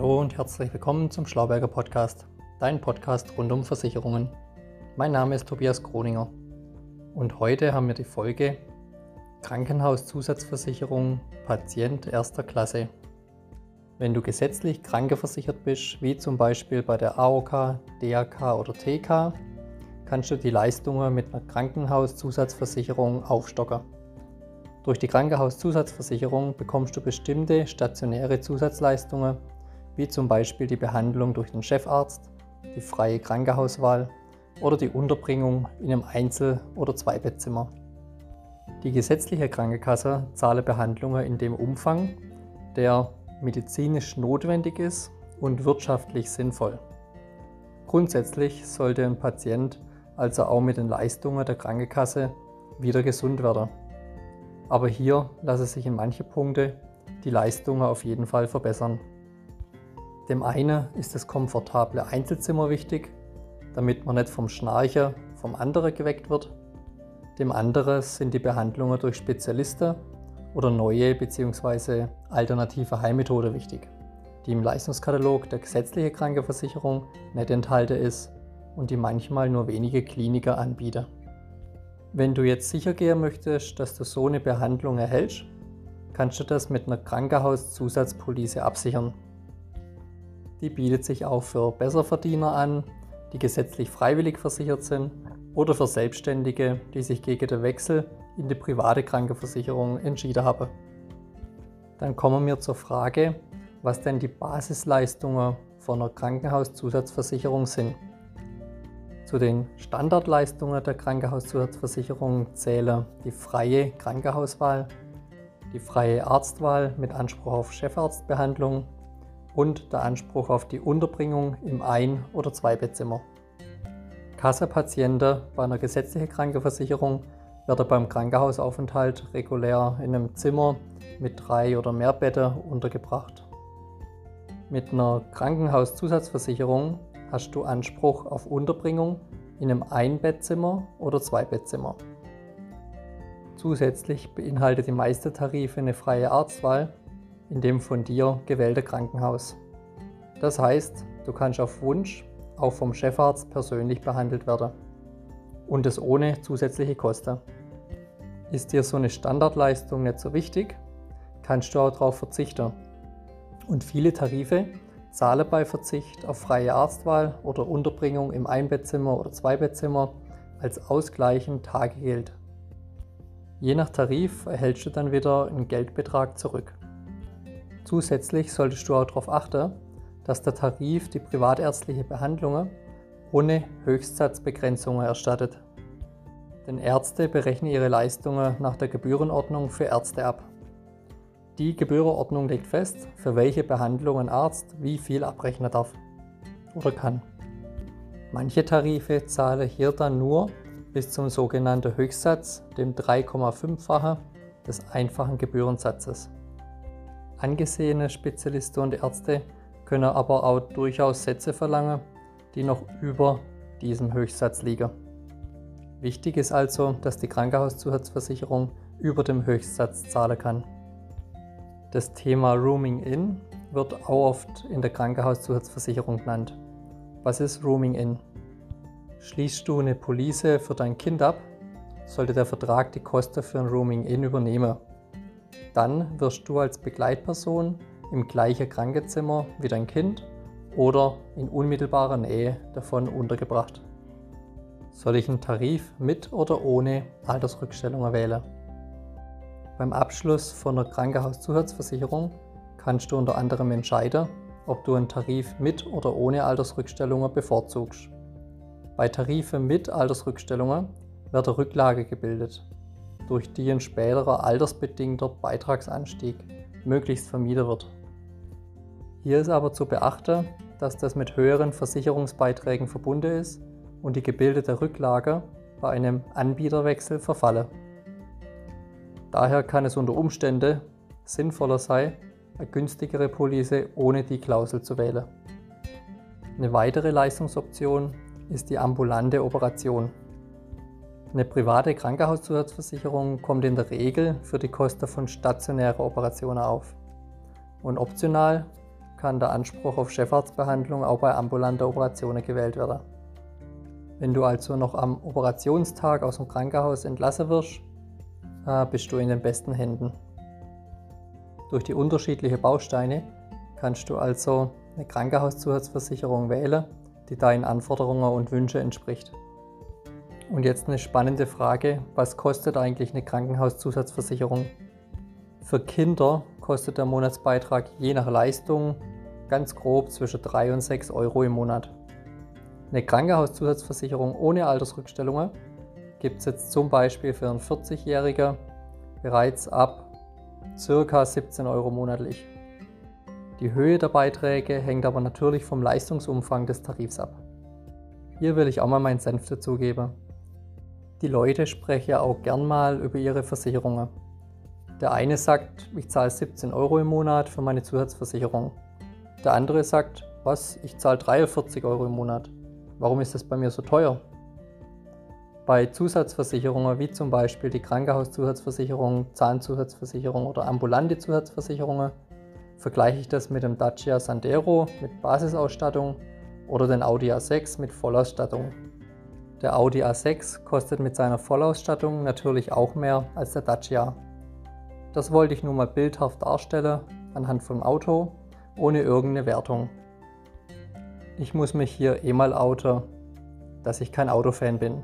Hallo und herzlich willkommen zum Schlauberger Podcast, dein Podcast rund um Versicherungen. Mein Name ist Tobias Kroninger und heute haben wir die Folge Krankenhauszusatzversicherung Patient erster Klasse. Wenn du gesetzlich krankeversichert bist, wie zum Beispiel bei der AOK, DAK oder TK, kannst du die Leistungen mit einer Krankenhauszusatzversicherung aufstocken. Durch die Krankenhauszusatzversicherung bekommst du bestimmte stationäre Zusatzleistungen, wie zum Beispiel die Behandlung durch den Chefarzt, die freie Krankenhauswahl oder die Unterbringung in einem Einzel- oder Zweibettzimmer. Die gesetzliche Krankenkasse zahle Behandlungen in dem Umfang, der medizinisch notwendig ist und wirtschaftlich sinnvoll. Grundsätzlich sollte ein Patient also auch mit den Leistungen der Krankenkasse wieder gesund werden. Aber hier lasse sich in manche Punkte die Leistungen auf jeden Fall verbessern. Dem einen ist das komfortable Einzelzimmer wichtig, damit man nicht vom Schnarcher vom anderen geweckt wird. Dem anderen sind die Behandlungen durch Spezialisten oder neue bzw. alternative Heilmethoden wichtig, die im Leistungskatalog der gesetzlichen Krankenversicherung nicht enthalten ist und die manchmal nur wenige Kliniker anbieten. Wenn du jetzt sicher gehen möchtest, dass du so eine Behandlung erhältst, kannst du das mit einer Krankenhauszusatzpolice absichern. Die bietet sich auch für Besserverdiener an, die gesetzlich freiwillig versichert sind oder für Selbstständige, die sich gegen den Wechsel in die private Krankenversicherung entschieden haben. Dann kommen wir zur Frage, was denn die Basisleistungen von einer Krankenhauszusatzversicherung sind. Zu den Standardleistungen der Krankenhauszusatzversicherung zählen die freie Krankenhauswahl, die freie Arztwahl mit Anspruch auf Chefarztbehandlung und der Anspruch auf die Unterbringung im Ein- oder Zweibettzimmer. Kassapatienten bei einer gesetzlichen Krankenversicherung werden beim Krankenhausaufenthalt regulär in einem Zimmer mit drei oder mehr Betten untergebracht. Mit einer Krankenhauszusatzversicherung hast du Anspruch auf Unterbringung in einem Einbettzimmer oder Zweibettzimmer. Zusätzlich beinhaltet die meiste Tarife eine freie Arztwahl in dem von dir gewählte Krankenhaus. Das heißt, du kannst auf Wunsch auch vom Chefarzt persönlich behandelt werden. Und es ohne zusätzliche Kosten. Ist dir so eine Standardleistung nicht so wichtig, kannst du auch darauf verzichten. Und viele Tarife Zahle bei Verzicht auf freie Arztwahl oder Unterbringung im Einbettzimmer oder Zweibettzimmer als ausgleichend Tagegeld. Je nach Tarif erhältst du dann wieder einen Geldbetrag zurück. Zusätzlich solltest du auch darauf achten, dass der Tarif die privatärztliche Behandlungen ohne Höchstsatzbegrenzungen erstattet. Denn Ärzte berechnen ihre Leistungen nach der Gebührenordnung für Ärzte ab. Die Gebührenordnung legt fest, für welche Behandlung ein Arzt wie viel abrechnen darf oder kann. Manche Tarife zahlen hier dann nur bis zum sogenannten Höchstsatz, dem 3,5-fache des einfachen Gebührensatzes. Angesehene Spezialisten und Ärzte können aber auch durchaus Sätze verlangen, die noch über diesem Höchstsatz liegen. Wichtig ist also, dass die Krankenhauszusatzversicherung über dem Höchstsatz zahlen kann. Das Thema Rooming In wird auch oft in der Krankenhauszusatzversicherung genannt. Was ist Rooming In? Schließt du eine Police für dein Kind ab, sollte der Vertrag die Kosten für ein Rooming In übernehmen. Dann wirst du als Begleitperson im gleichen Krankenzimmer wie dein Kind oder in unmittelbarer Nähe davon untergebracht. Soll ich einen Tarif mit oder ohne Altersrückstellung wählen? Beim Abschluss von einer Krankenhauszusatzversicherung kannst du unter anderem entscheiden, ob du einen Tarif mit oder ohne Altersrückstellungen bevorzugst. Bei Tarifen mit Altersrückstellungen wird eine Rücklage gebildet, durch die ein späterer altersbedingter Beitragsanstieg möglichst vermieden wird. Hier ist aber zu beachten, dass das mit höheren Versicherungsbeiträgen verbunden ist und die gebildete Rücklage bei einem Anbieterwechsel verfalle. Daher kann es unter Umständen sinnvoller sein, eine günstigere Police ohne die Klausel zu wählen. Eine weitere Leistungsoption ist die ambulante Operation. Eine private Krankenhauszusatzversicherung kommt in der Regel für die Kosten von stationären Operationen auf. Und optional kann der Anspruch auf Chefarztbehandlung auch bei ambulanter Operationen gewählt werden. Wenn du also noch am Operationstag aus dem Krankenhaus entlassen wirst, äh, bist du in den besten Händen. Durch die unterschiedlichen Bausteine kannst du also eine Krankenhauszusatzversicherung wählen, die deinen Anforderungen und Wünschen entspricht. Und jetzt eine spannende Frage, was kostet eigentlich eine Krankenhauszusatzversicherung? Für Kinder kostet der Monatsbeitrag je nach Leistung ganz grob zwischen 3 und 6 Euro im Monat. Eine Krankenhauszusatzversicherung ohne Altersrückstellungen gibt es jetzt zum Beispiel für einen 40-Jährigen bereits ab ca. 17 Euro monatlich. Die Höhe der Beiträge hängt aber natürlich vom Leistungsumfang des Tarifs ab. Hier will ich auch mal meinen Senf dazugeben. Die Leute sprechen auch gern mal über ihre Versicherungen. Der eine sagt, ich zahle 17 Euro im Monat für meine Zusatzversicherung. Der andere sagt, was, ich zahle 43 Euro im Monat. Warum ist das bei mir so teuer? Bei Zusatzversicherungen wie zum Beispiel die Krankenhauszusatzversicherung, Zahnzusatzversicherung oder ambulante Zusatzversicherungen vergleiche ich das mit dem Dacia Sandero mit Basisausstattung oder den Audi A6 mit Vollausstattung. Der Audi A6 kostet mit seiner Vollausstattung natürlich auch mehr als der Dacia. Das wollte ich nur mal bildhaft darstellen anhand vom Auto, ohne irgendeine Wertung. Ich muss mich hier eh mal outen, dass ich kein Autofan bin.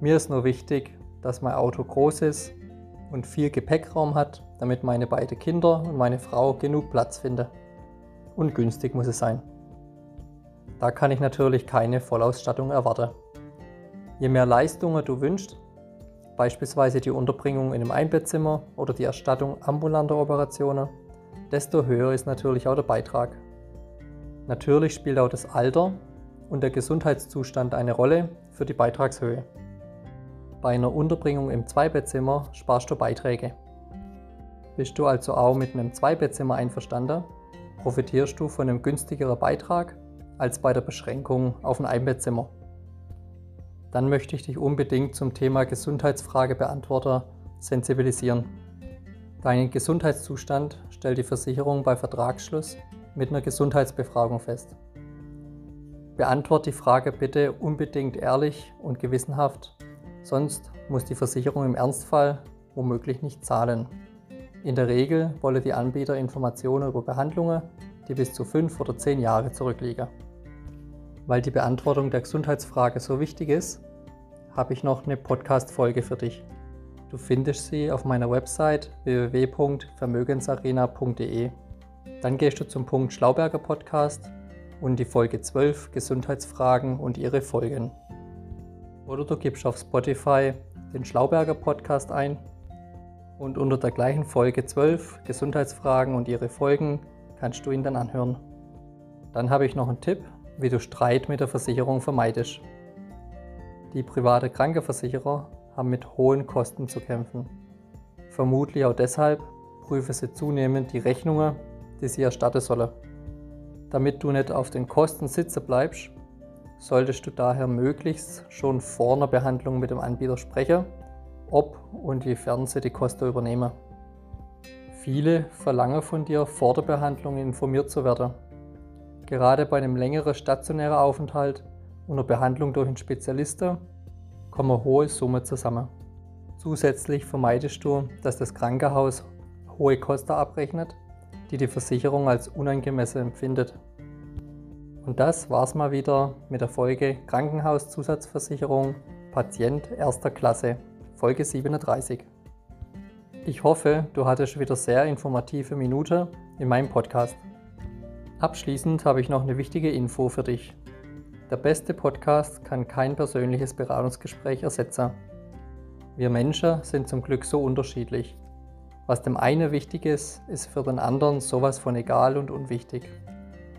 Mir ist nur wichtig, dass mein Auto groß ist und viel Gepäckraum hat, damit meine beiden Kinder und meine Frau genug Platz finden. Und günstig muss es sein. Da kann ich natürlich keine Vollausstattung erwarten. Je mehr Leistungen du wünschst, beispielsweise die Unterbringung in einem Einbettzimmer oder die Erstattung ambulanter Operationen, desto höher ist natürlich auch der Beitrag. Natürlich spielt auch das Alter und der Gesundheitszustand eine Rolle für die Beitragshöhe. Bei einer Unterbringung im Zweibettzimmer sparst du Beiträge. Bist du also auch mit einem Zweibettzimmer einverstanden, profitierst du von einem günstigeren Beitrag als bei der Beschränkung auf ein Einbettzimmer. Dann möchte ich dich unbedingt zum Thema Gesundheitsfrage beantworter sensibilisieren. Deinen Gesundheitszustand stellt die Versicherung bei Vertragsschluss mit einer Gesundheitsbefragung fest. Beantwort die Frage bitte unbedingt ehrlich und gewissenhaft, sonst muss die Versicherung im Ernstfall womöglich nicht zahlen. In der Regel wolle die Anbieter Informationen über Behandlungen, die bis zu fünf oder zehn Jahre zurückliegen. Weil die Beantwortung der Gesundheitsfrage so wichtig ist, habe ich noch eine Podcast-Folge für dich. Du findest sie auf meiner Website www.vermögensarena.de. Dann gehst du zum Punkt Schlauberger Podcast und die Folge 12 Gesundheitsfragen und ihre Folgen. Oder du gibst auf Spotify den Schlauberger Podcast ein und unter der gleichen Folge 12 Gesundheitsfragen und ihre Folgen kannst du ihn dann anhören. Dann habe ich noch einen Tipp, wie du Streit mit der Versicherung vermeidest. Die private Krankenversicherer haben mit hohen Kosten zu kämpfen. Vermutlich auch deshalb prüfe sie zunehmend die Rechnungen die sie erstatten solle. Damit du nicht auf den Kosten sitzen bleibst, solltest du daher möglichst schon vor einer Behandlung mit dem Anbieter sprechen, ob und wiefern sie die Kosten übernehmen. Viele verlangen von dir vor der Behandlung informiert zu werden. Gerade bei einem längeren stationären Aufenthalt und einer Behandlung durch einen Spezialisten kommen hohe Summen zusammen. Zusätzlich vermeidest du, dass das Krankenhaus hohe Kosten abrechnet die die Versicherung als unangemessen empfindet. Und das war's mal wieder mit der Folge Krankenhauszusatzversicherung Patient erster Klasse, Folge 37. Ich hoffe, du hattest wieder sehr informative Minute in meinem Podcast. Abschließend habe ich noch eine wichtige Info für dich. Der beste Podcast kann kein persönliches Beratungsgespräch ersetzen. Wir Menschen sind zum Glück so unterschiedlich was dem einen wichtig ist, ist für den anderen sowas von egal und unwichtig.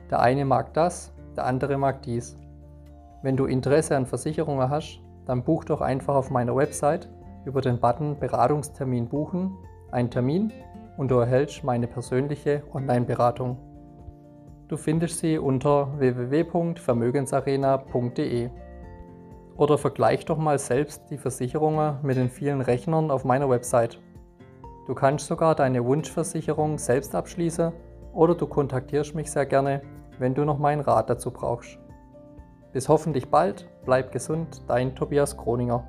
Der eine mag das, der andere mag dies. Wenn du Interesse an Versicherungen hast, dann buch doch einfach auf meiner Website über den Button Beratungstermin buchen einen Termin und du erhältst meine persönliche Online-Beratung. Du findest sie unter www.vermögensarena.de. Oder vergleich doch mal selbst die Versicherungen mit den vielen Rechnern auf meiner Website. Du kannst sogar deine Wunschversicherung selbst abschließen oder du kontaktierst mich sehr gerne, wenn du noch meinen Rat dazu brauchst. Bis hoffentlich bald, bleib gesund, dein Tobias Kroninger.